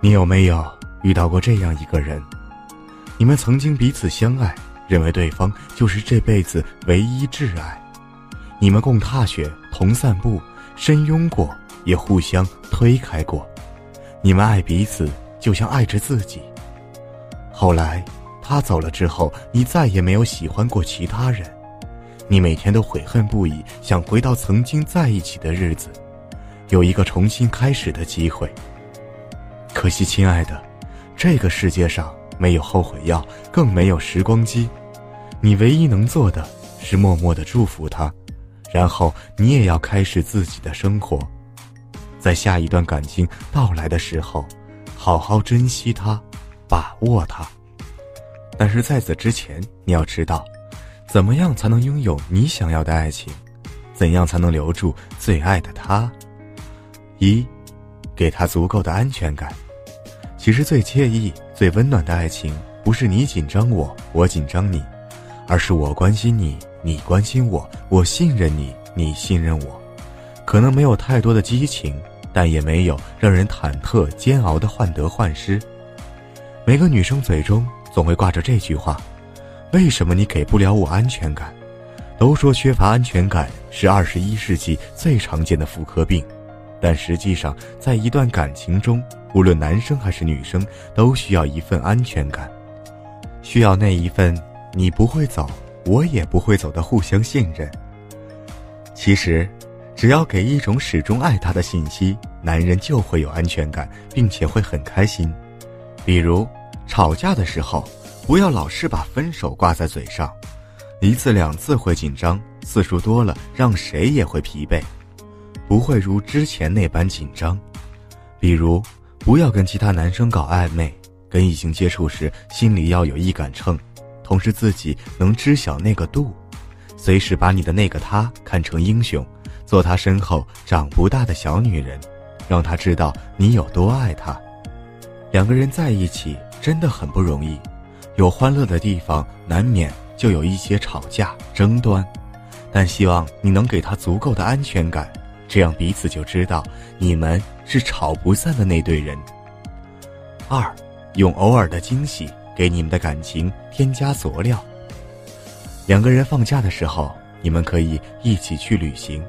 你有没有遇到过这样一个人？你们曾经彼此相爱，认为对方就是这辈子唯一挚爱。你们共踏雪，同散步，深拥过，也互相推开过。你们爱彼此，就像爱着自己。后来，他走了之后，你再也没有喜欢过其他人。你每天都悔恨不已，想回到曾经在一起的日子，有一个重新开始的机会。可惜，亲爱的，这个世界上没有后悔药，更没有时光机。你唯一能做的是默默的祝福他，然后你也要开始自己的生活。在下一段感情到来的时候，好好珍惜他，把握他。但是在此之前，你要知道，怎么样才能拥有你想要的爱情？怎样才能留住最爱的他？一。给他足够的安全感。其实最惬意、最温暖的爱情，不是你紧张我，我紧张你，而是我关心你，你关心我，我信任你，你信任我。可能没有太多的激情，但也没有让人忐忑、煎熬的患得患失。每个女生嘴中总会挂着这句话：“为什么你给不了我安全感？”都说缺乏安全感是二十一世纪最常见的妇科病。但实际上，在一段感情中，无论男生还是女生，都需要一份安全感，需要那一份你不会走，我也不会走的互相信任。其实，只要给一种始终爱他的信息，男人就会有安全感，并且会很开心。比如，吵架的时候，不要老是把分手挂在嘴上，一次两次会紧张，次数多了，让谁也会疲惫。不会如之前那般紧张，比如，不要跟其他男生搞暧昧，跟异性接触时心里要有一杆秤，同时自己能知晓那个度，随时把你的那个他看成英雄，做他身后长不大的小女人，让他知道你有多爱他。两个人在一起真的很不容易，有欢乐的地方，难免就有一些吵架争端，但希望你能给他足够的安全感。这样彼此就知道你们是吵不散的那对人。二，用偶尔的惊喜给你们的感情添加佐料。两个人放假的时候，你们可以一起去旅行，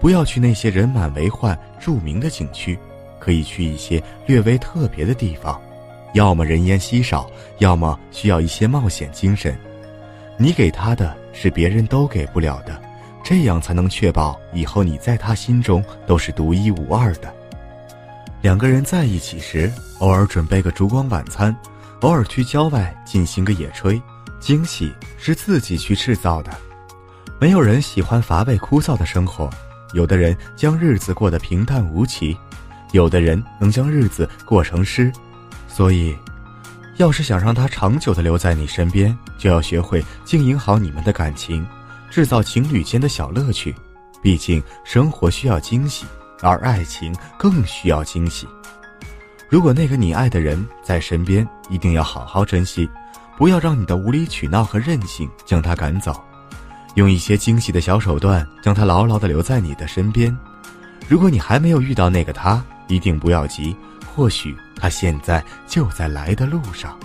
不要去那些人满为患、著名的景区，可以去一些略微特别的地方，要么人烟稀少，要么需要一些冒险精神。你给他的是别人都给不了的。这样才能确保以后你在他心中都是独一无二的。两个人在一起时，偶尔准备个烛光晚餐，偶尔去郊外进行个野炊，惊喜是自己去制造的。没有人喜欢乏味枯燥的生活，有的人将日子过得平淡无奇，有的人能将日子过成诗。所以，要是想让他长久的留在你身边，就要学会经营好你们的感情。制造情侣间的小乐趣，毕竟生活需要惊喜，而爱情更需要惊喜。如果那个你爱的人在身边，一定要好好珍惜，不要让你的无理取闹和任性将他赶走，用一些惊喜的小手段将他牢牢地留在你的身边。如果你还没有遇到那个他，一定不要急，或许他现在就在来的路上。